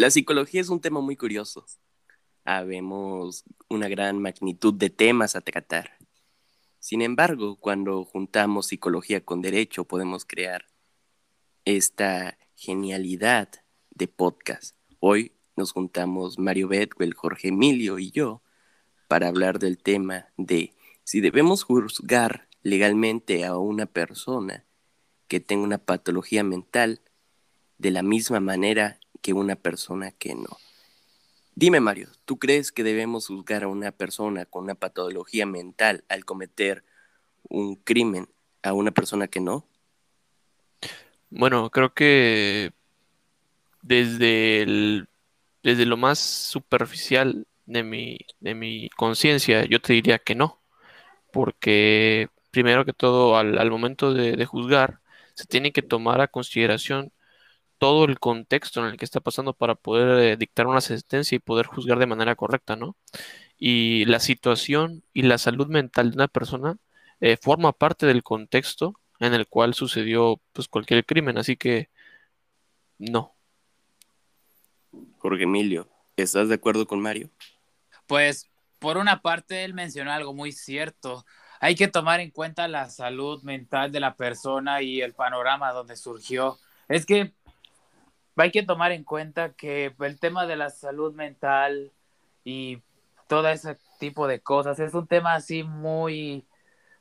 La psicología es un tema muy curioso. Habemos una gran magnitud de temas a tratar. Sin embargo, cuando juntamos psicología con derecho, podemos crear esta genialidad de podcast. Hoy nos juntamos Mario Bedwell, Jorge Emilio y yo para hablar del tema de si debemos juzgar legalmente a una persona que tenga una patología mental de la misma manera que una persona que no. Dime, Mario, ¿tú crees que debemos juzgar a una persona con una patología mental al cometer un crimen a una persona que no? Bueno, creo que desde, desde lo más superficial de mi, de mi conciencia, yo te diría que no, porque primero que todo, al, momento de, juzgar, se tiene que tomar a consideración todo el contexto en el que está pasando para poder eh, dictar una sentencia y poder juzgar de manera correcta, ¿no? Y la situación y la salud mental de una persona eh, forma parte del contexto en el cual sucedió pues cualquier crimen, así que no. Jorge Emilio, ¿estás de acuerdo con Mario? Pues por una parte él mencionó algo muy cierto. Hay que tomar en cuenta la salud mental de la persona y el panorama donde surgió. Es que hay que tomar en cuenta que el tema de la salud mental y todo ese tipo de cosas es un tema así muy,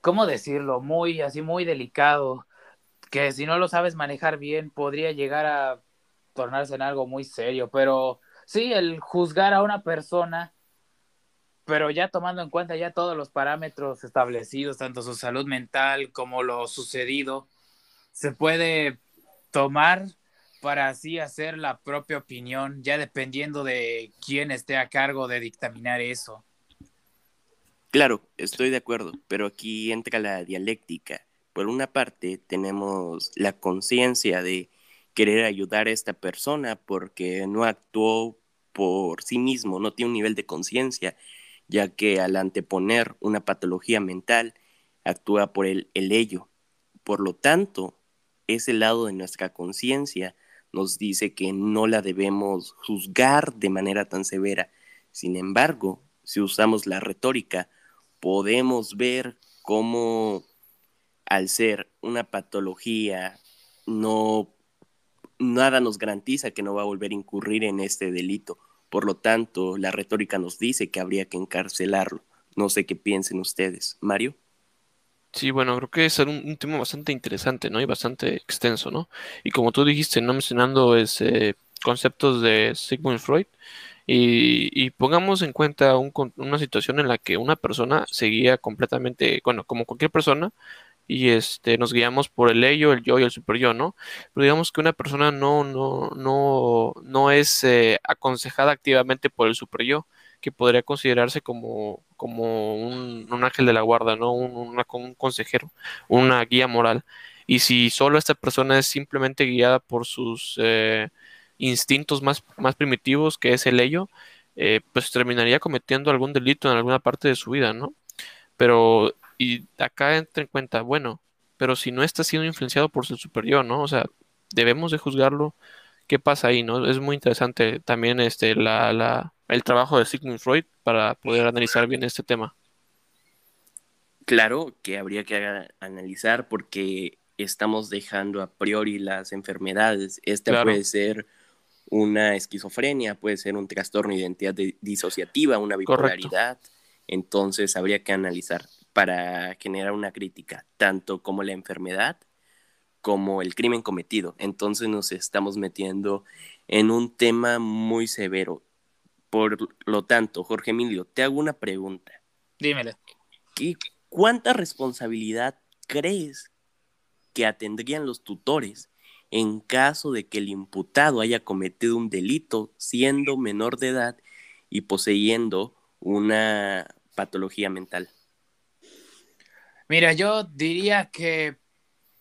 ¿cómo decirlo? Muy, así muy delicado, que si no lo sabes manejar bien podría llegar a tornarse en algo muy serio, pero sí, el juzgar a una persona, pero ya tomando en cuenta ya todos los parámetros establecidos, tanto su salud mental como lo sucedido, se puede tomar para así hacer la propia opinión, ya dependiendo de quién esté a cargo de dictaminar eso. Claro, estoy de acuerdo, pero aquí entra la dialéctica. Por una parte, tenemos la conciencia de querer ayudar a esta persona porque no actuó por sí mismo, no tiene un nivel de conciencia, ya que al anteponer una patología mental, actúa por el, el ello. Por lo tanto, ese lado de nuestra conciencia nos dice que no la debemos juzgar de manera tan severa. Sin embargo, si usamos la retórica, podemos ver cómo al ser una patología no nada nos garantiza que no va a volver a incurrir en este delito. Por lo tanto, la retórica nos dice que habría que encarcelarlo. No sé qué piensen ustedes. Mario. Sí, bueno, creo que es un, tema bastante interesante, ¿no? Y bastante extenso, ¿no? Y como tú dijiste, ¿no? Mencionando ese conceptos de Sigmund Freud, y, pongamos en cuenta una situación en la que una persona seguía completamente, bueno, como cualquier persona, y este, nos guiamos por el ello, el yo y el super yo, ¿no? Pero digamos que una persona no, no, no, no es eh, aconsejada activamente por el super yo, que podría considerarse como, como un, ángel de la guarda, ¿no? Un, consejero, una guía moral. Y si solo esta persona es simplemente guiada por sus eh, instintos más, más primitivos, que es el ello, eh, pues terminaría cometiendo algún delito en alguna parte de su vida, ¿no? Pero y acá entra en cuenta, bueno, pero si no está siendo influenciado por su superior, ¿no? O sea, debemos de juzgarlo. ¿Qué pasa ahí, no? Es muy interesante también este, la, la, el trabajo de Sigmund Freud para poder analizar bien este tema. Claro que habría que analizar porque estamos dejando a priori las enfermedades. Esta puede ser una esquizofrenia, puede ser un trastorno de identidad disociativa, una bipolaridad. Entonces habría que analizar para generar una crítica, tanto como la enfermedad como el crimen cometido. Entonces nos estamos metiendo en un tema muy severo. Por lo tanto, Jorge Emilio, te hago una pregunta. Dímele. ¿Y cuánta responsabilidad crees que atendrían los tutores en caso de que el imputado haya cometido un delito siendo menor de edad y poseyendo una patología mental? Mira, yo diría que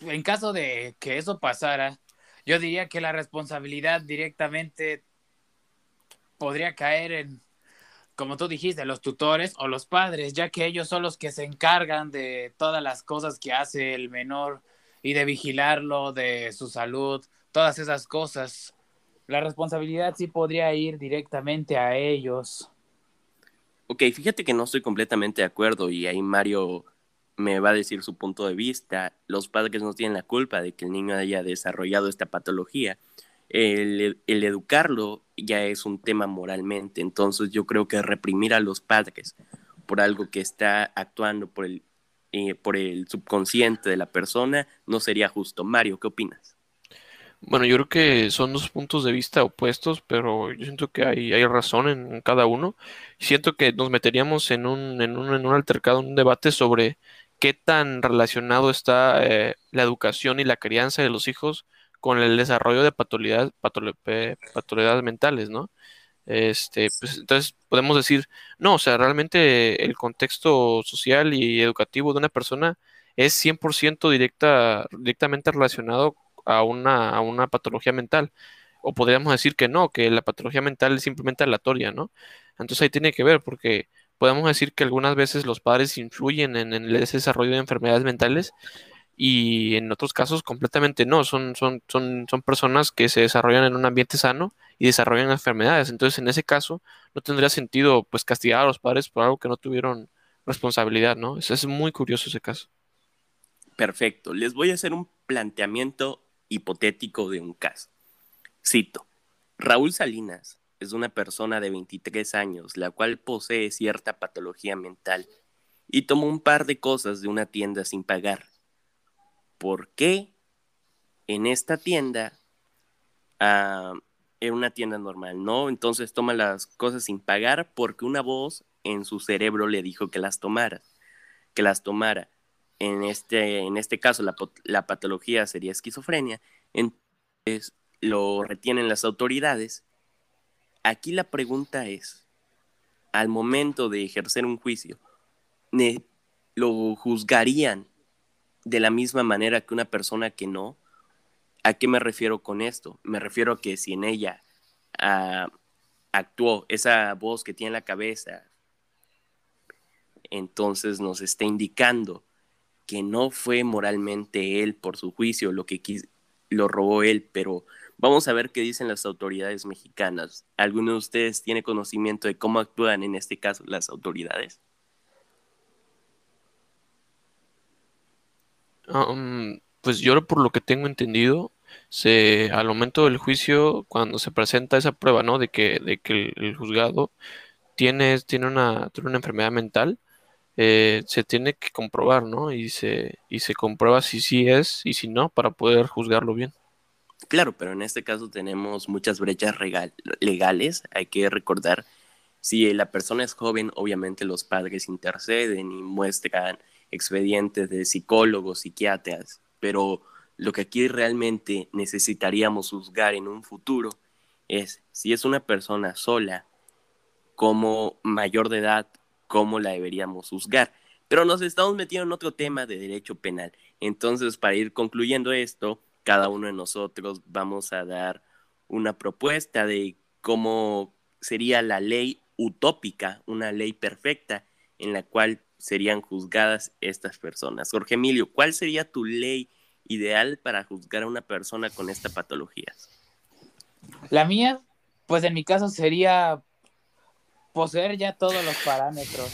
en caso de que eso pasara, yo diría que la responsabilidad directamente podría caer en, como tú dijiste, los tutores o los padres, ya que ellos son los que se encargan de todas las cosas que hace el menor y de vigilarlo, de su salud, todas esas cosas. la responsabilidad sí podría ir directamente a ellos. Ok, fíjate que no estoy completamente de acuerdo y ahí Mario me va a decir su punto de vista. Los padres no tienen la culpa de que el niño haya desarrollado esta patología. El, educarlo ya es un tema moralmente, entonces yo creo que reprimir a los padres por algo que está actuando por el, eh, por el subconsciente de la persona no sería justo. Mario, ¿qué opinas? Bueno, yo creo que son dos puntos de vista opuestos, pero yo siento que hay, hay razón en cada uno. Siento que nos meteríamos en un, en un, en un altercado, un debate sobre qué tan relacionado está eh, la educación y la crianza de los hijos con el desarrollo de patologías, patologías mentales, ¿no? Este, pues, entonces podemos decir, no, o sea, realmente el contexto social y educativo de una persona es 100% directa, directamente relacionado a una, a una patología mental. O podríamos decir que no, que la patología mental es simplemente aleatoria, ¿no? Entonces ahí tiene que ver, porque podemos decir que algunas veces los padres influyen en, el desarrollo de enfermedades mentales y en otros casos completamente no, son, son, son, son personas que se desarrollan en un ambiente sano y desarrollan enfermedades. Entonces, en ese caso, no tendría sentido pues castigar a los padres por algo que no tuvieron responsabilidad, ¿no? Es, es muy curioso ese caso. Perfecto. Les voy a hacer un planteamiento hipotético de un caso. Cito, Raúl Salinas es una persona de 23 años, la cual posee cierta patología mental y tomó un par de cosas de una tienda sin pagar. ¿Por qué en esta tienda, uh, en una tienda normal, no? Entonces toma las cosas sin pagar porque una voz en su cerebro le dijo que las tomara, que las tomara en este, en este caso la, patología sería esquizofrenia, entonces lo retienen las autoridades. Aquí la pregunta es, al momento de ejercer un juicio, ¿lo juzgarían de la misma manera que una persona que no? ¿A qué me refiero con esto? Me refiero a que si en ella ah, actuó esa voz que tiene en la cabeza, entonces nos está indicando que no fue moralmente él por su juicio lo que lo robó él, pero vamos a ver qué dicen las autoridades mexicanas. ¿Alguno de ustedes tiene conocimiento de cómo actúan en este caso las autoridades? Um, pues yo por lo que tengo entendido, se, al momento del juicio, cuando se presenta esa prueba, ¿no? De que, de que el, juzgado tiene, tiene, una, tiene una enfermedad mental, eh, se tiene que comprobar, ¿no? Y se, y se comprueba si sí es y si no para poder juzgarlo bien. Claro, pero en este caso tenemos muchas brechas legales. Hay que recordar, si la persona es joven, obviamente los padres interceden y muestran expedientes de psicólogos, psiquiatras, pero lo que aquí realmente necesitaríamos juzgar en un futuro es si es una persona sola, como mayor de edad cómo la deberíamos juzgar. Pero nos estamos metiendo en otro tema de derecho penal. Entonces, para ir concluyendo esto, cada uno de nosotros vamos a dar una propuesta de cómo sería la ley utópica, una ley perfecta en la cual serían juzgadas estas personas. Jorge Emilio, ¿cuál sería tu ley ideal para juzgar a una persona con esta patología? La mía, pues en mi caso sería poseer ya todos los parámetros,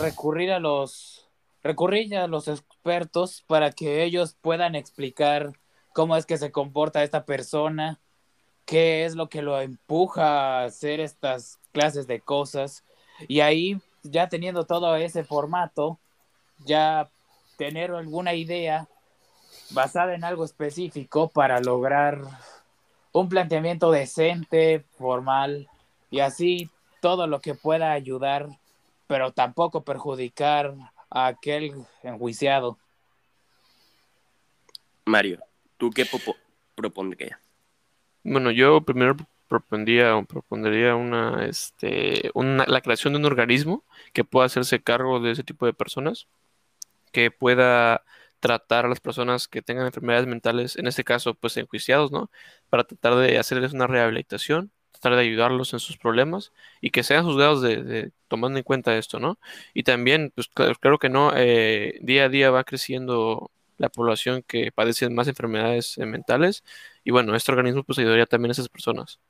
recurrir a los recurrir a los expertos para que ellos puedan explicar cómo es que se comporta esta persona, qué es lo que lo empuja a hacer estas clases de cosas y ahí ya teniendo todo ese formato, ya tener alguna idea basada en algo específico para lograr un planteamiento decente, formal y así todo lo que pueda ayudar, pero tampoco perjudicar a aquel enjuiciado. Mario, ¿tú qué propondrías? Bueno, yo primero propondría, propondría una, este, una, la creación de un organismo que pueda hacerse cargo de ese tipo de personas, que pueda tratar a las personas que tengan enfermedades mentales, en este caso, pues enjuiciados, ¿no? Para tratar de hacerles una rehabilitación tratar de ayudarlos en sus problemas y que sean juzgados de, tomando en cuenta esto, ¿no? Y también, pues claro, que no, eh, día a día va creciendo la población que padece más enfermedades mentales y bueno, este organismo pues ayudaría también a esas personas.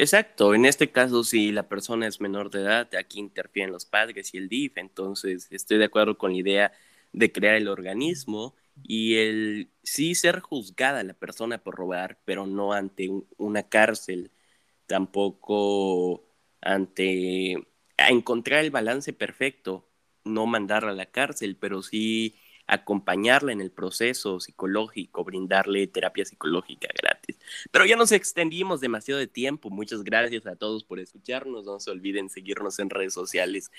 Exacto, en este caso si la persona es menor de edad, aquí interfieren los padres y el DIF, entonces estoy de acuerdo con la idea de crear el organismo y el sí ser juzgada la persona por robar, pero no ante una cárcel, tampoco ante a encontrar el balance perfecto, no mandarla a la cárcel, pero sí acompañarla en el proceso psicológico, brindarle terapia psicológica gratis. Pero ya nos extendimos demasiado de tiempo. Muchas gracias a todos por escucharnos. No se olviden seguirnos en redes sociales.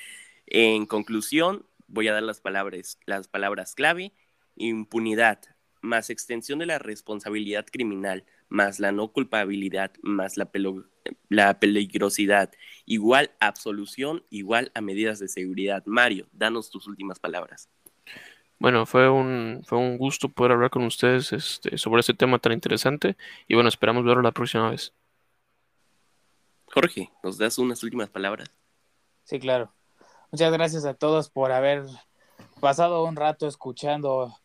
En conclusión, voy a dar las palabras, las palabras clave. Impunidad, más extensión de la responsabilidad criminal, más la no culpabilidad, más la, la peligrosidad, igual absolución, igual a medidas de seguridad. Mario, danos tus últimas palabras. Bueno, fue un, fue un gusto poder hablar con ustedes este, sobre este tema tan interesante y bueno, esperamos verlo la próxima vez. Jorge, ¿nos das unas últimas palabras? Sí, claro. Muchas gracias a todos por haber pasado un rato escuchando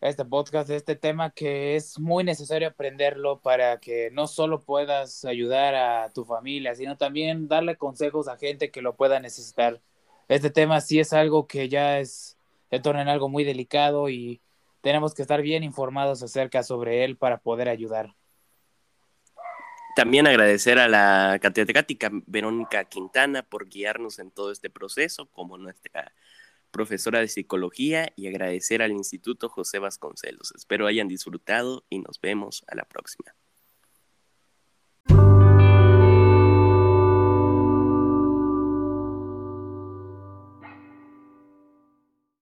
este podcast, este tema que es muy necesario aprenderlo para que no solo puedas ayudar a tu familia, sino también darle consejos a gente que lo pueda necesitar. Este tema sí es algo que ya es se torna en algo muy delicado y tenemos que estar bien informados acerca sobre él para poder ayudar. También agradecer a la catedrática Verónica Quintana por guiarnos en todo este proceso como nuestra profesora de psicología y agradecer al Instituto José Vasconcelos. Espero hayan disfrutado y nos vemos a la próxima.